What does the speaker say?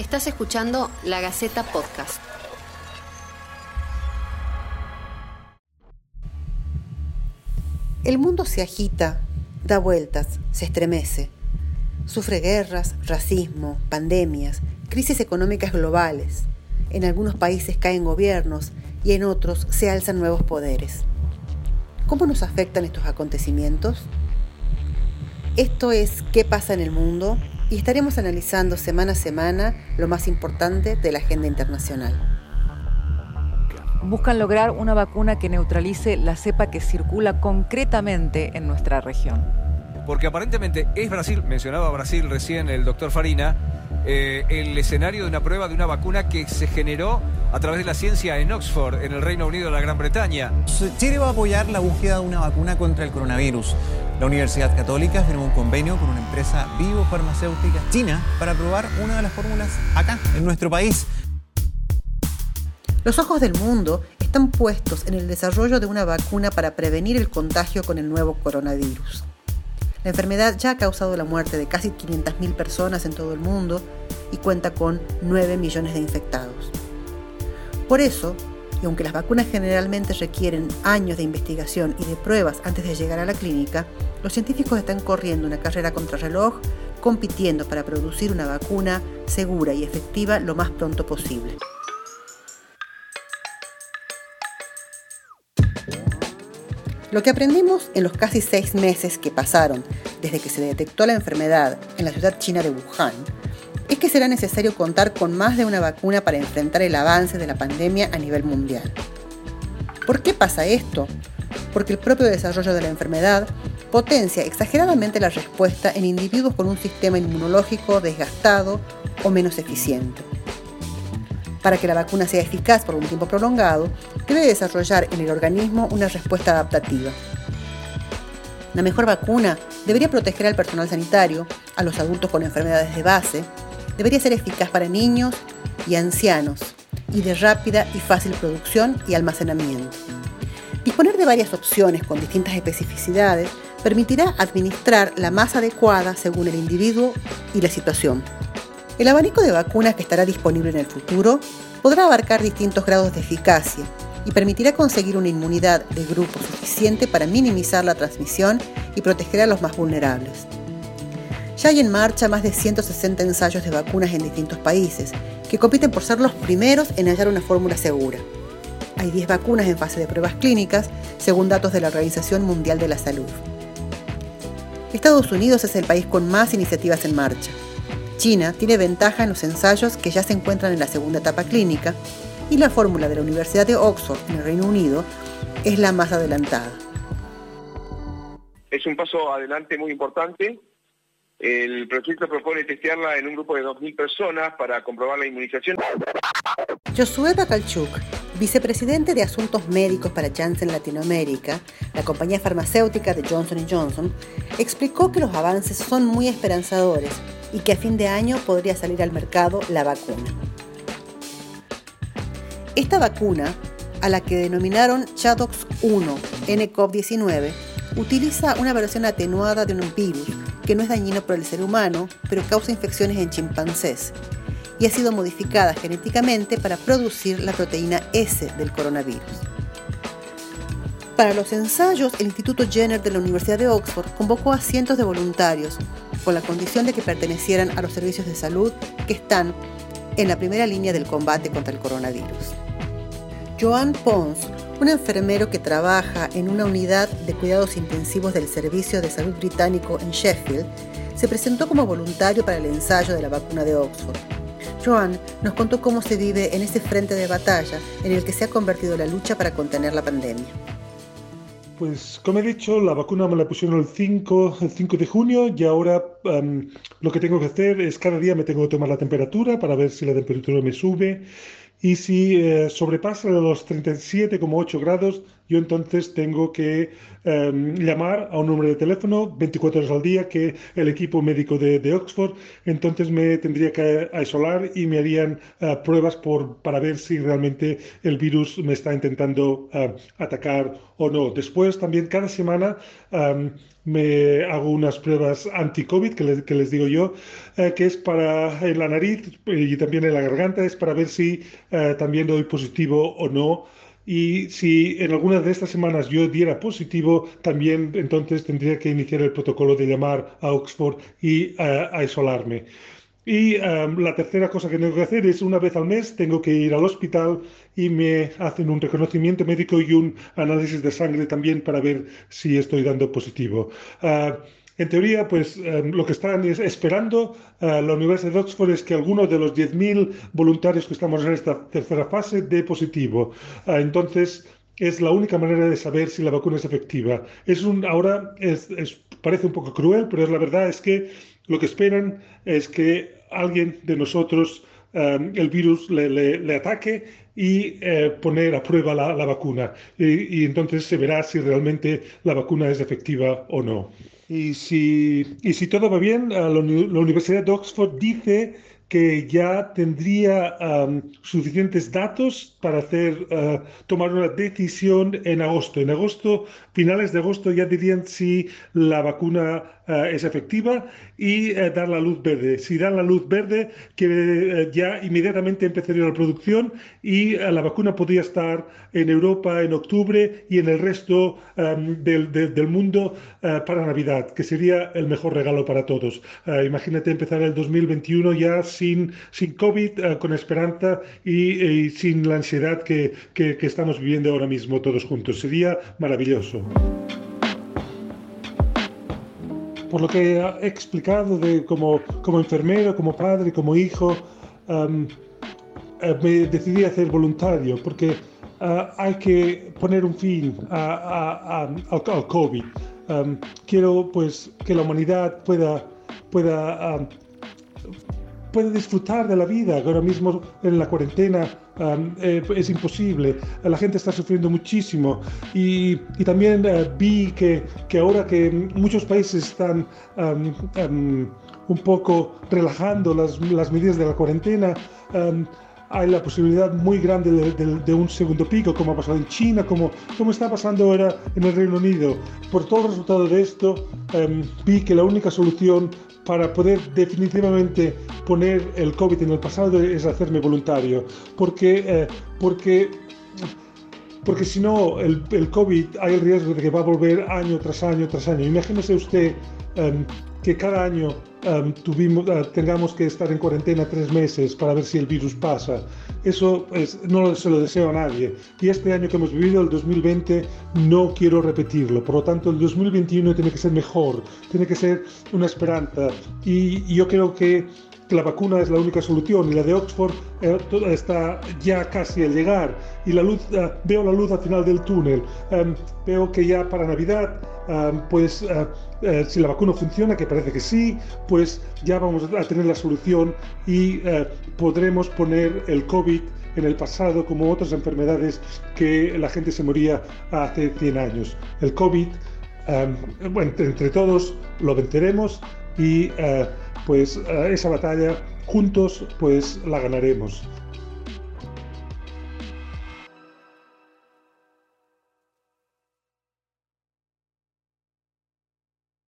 Estás escuchando La Gaceta Podcast. El mundo se agita, da vueltas, se estremece. Sufre guerras, racismo, pandemias, crisis económicas globales. En algunos países caen gobiernos y en otros se alzan nuevos poderes. ¿Cómo nos afectan estos acontecimientos? Esto es ¿Qué pasa en el mundo? Y estaremos analizando semana a semana lo más importante de la agenda internacional. Buscan lograr una vacuna que neutralice la cepa que circula concretamente en nuestra región. Porque aparentemente es Brasil, mencionaba Brasil recién el doctor Farina, eh, el escenario de una prueba de una vacuna que se generó a través de la ciencia en Oxford, en el Reino Unido de la Gran Bretaña. Chile va a apoyar la búsqueda de una vacuna contra el coronavirus. La Universidad Católica firmó un convenio con una empresa biofarmacéutica china para probar una de las fórmulas acá, en nuestro país. Los ojos del mundo están puestos en el desarrollo de una vacuna para prevenir el contagio con el nuevo coronavirus. La enfermedad ya ha causado la muerte de casi 500.000 personas en todo el mundo y cuenta con 9 millones de infectados. Por eso, y aunque las vacunas generalmente requieren años de investigación y de pruebas antes de llegar a la clínica, los científicos están corriendo una carrera contra reloj, compitiendo para producir una vacuna segura y efectiva lo más pronto posible. Lo que aprendimos en los casi seis meses que pasaron desde que se detectó la enfermedad en la ciudad china de Wuhan es que será necesario contar con más de una vacuna para enfrentar el avance de la pandemia a nivel mundial. ¿Por qué pasa esto? Porque el propio desarrollo de la enfermedad potencia exageradamente la respuesta en individuos con un sistema inmunológico desgastado o menos eficiente. Para que la vacuna sea eficaz por un tiempo prolongado, debe desarrollar en el organismo una respuesta adaptativa. La mejor vacuna debería proteger al personal sanitario, a los adultos con enfermedades de base, debería ser eficaz para niños y ancianos y de rápida y fácil producción y almacenamiento. Disponer de varias opciones con distintas especificidades permitirá administrar la más adecuada según el individuo y la situación. El abanico de vacunas que estará disponible en el futuro podrá abarcar distintos grados de eficacia y permitirá conseguir una inmunidad de grupo suficiente para minimizar la transmisión y proteger a los más vulnerables. Ya hay en marcha más de 160 ensayos de vacunas en distintos países, que compiten por ser los primeros en hallar una fórmula segura. Hay 10 vacunas en fase de pruebas clínicas, según datos de la Organización Mundial de la Salud. Estados Unidos es el país con más iniciativas en marcha. China tiene ventaja en los ensayos que ya se encuentran en la segunda etapa clínica y la fórmula de la Universidad de Oxford en el Reino Unido es la más adelantada. Es un paso adelante muy importante. El proyecto propone testearla en un grupo de 2.000 personas para comprobar la inmunización. Josué Bakalchuk, vicepresidente de Asuntos Médicos para Janssen Latinoamérica, la compañía farmacéutica de Johnson Johnson, explicó que los avances son muy esperanzadores y que a fin de año podría salir al mercado la vacuna. Esta vacuna, a la que denominaron Chadox 1 NCOV-19, utiliza una versión atenuada de un virus que no es dañino para el ser humano, pero causa infecciones en chimpancés, y ha sido modificada genéticamente para producir la proteína S del coronavirus. Para los ensayos, el Instituto Jenner de la Universidad de Oxford convocó a cientos de voluntarios con la condición de que pertenecieran a los servicios de salud que están en la primera línea del combate contra el coronavirus. Joan Pons, un enfermero que trabaja en una unidad de cuidados intensivos del Servicio de Salud Británico en Sheffield, se presentó como voluntario para el ensayo de la vacuna de Oxford. Joan nos contó cómo se vive en ese frente de batalla en el que se ha convertido la lucha para contener la pandemia. Pues como he dicho, la vacuna me la pusieron el 5, el 5 de junio y ahora lo que tengo que hacer es cada día me tengo que tomar la temperatura para ver si la temperatura me sube y si eh, sobrepasa los 37,8 grados, yo entonces tengo que em, llamar a un número de teléfono 24 horas al día que el equipo médico de, Oxford, entonces me tendría que aislar y me harían eh, pruebas para ver si realmente el virus me está intentando eh, atacar o no. Después también cada semana em, me hago unas pruebas anti-COVID, que les, que les digo yo, eh, que es para en la nariz y también en la garganta, es para ver si también doy positivo o no y si en alguna de estas semanas yo diera positivo, también entonces tendría que iniciar el protocolo de llamar a Oxford y a aislarme. Y um, la tercera cosa que tengo que hacer es una vez al mes tengo que ir al hospital y me hacen un reconocimiento médico y un análisis de sangre también para ver si estoy dando positivo. Uh, en teoría, pues em, lo que están esperando eh, la Universidad de Oxford es que algunos de los 10.000 voluntarios que estamos en esta tercera fase dé positivo. Eh, entonces, es la única manera de saber si la vacuna es efectiva. Es un, ahora es, parece un poco cruel, pero es la verdad es que lo que esperan es que alguien de nosotros em, el virus le, ataque y eh, poner a prueba la, vacuna. y entonces se verá si realmente la vacuna es efectiva o no. Y si, y si todo va bien, la, la Universidad de Oxford dice que ya tendría suficientes datos para hacer, uh, tomar una decisión en agosto. En agosto, finales de agosto, ya dirían si la vacuna uh, es efectiva y uh, dar la luz verde. Si dan la luz verde, que ya inmediatamente empezaría la producción y la vacuna podría estar en Europa en octubre y en el resto del, del, mundo para Navidad, que sería el mejor regalo para todos. imagínate empezar el 2021 ya sin, COVID, con esperanza y, y sin la ansiedad que, que, estamos viviendo ahora mismo todos juntos. Sería maravilloso. Por lo que he explicado de como, como enfermero, como padre, como hijo, um, eh, me decidí a ser voluntario porque hay que poner un fin a, al, COVID. Um, quiero pues que la humanidad pueda, pueda um, puede disfrutar de la vida. Ahora mismo en la cuarentena eh, es imposible. La gente está sufriendo muchísimo. Y, y también eh, vi que, que, ahora que muchos países están un poco relajando las, las, medidas de la cuarentena, hay la posibilidad muy grande de, un segundo pico, como ha pasado en China, como, como está pasando ahora en el Reino Unido. Por todo el resultado de esto, vi que la única solución para poder definitivamente poner el COVID en el pasado es hacerme voluntario, porque, eh, porque, porque si no, el, el, COVID hay el riesgo de que va a volver año tras año tras año. Imagínese usted em, que cada año um, tuvimos, uh, tengamos que estar en cuarentena tres meses para ver si el virus pasa. Eso pues, no se lo deseo a nadie. Y este año que hemos vivido, el 2020, no quiero repetirlo. Por lo tanto, el 2021 tiene que ser mejor, tiene que ser una esperanza. Y, y yo creo que la vacuna es la única solución y la de Oxford eh, está ya casi al llegar y la luz, eh, veo la luz al final del túnel. Em, veo que ya para Navidad, em, pues eh, si la vacuna funciona, que parece que sí, pues ya vamos a tener la solución y podremos poner el COVID en el pasado como otras enfermedades que la gente se moría hace 100 años. El COVID, bueno, entre todos lo venceremos y pues esa batalla juntos pues la ganaremos.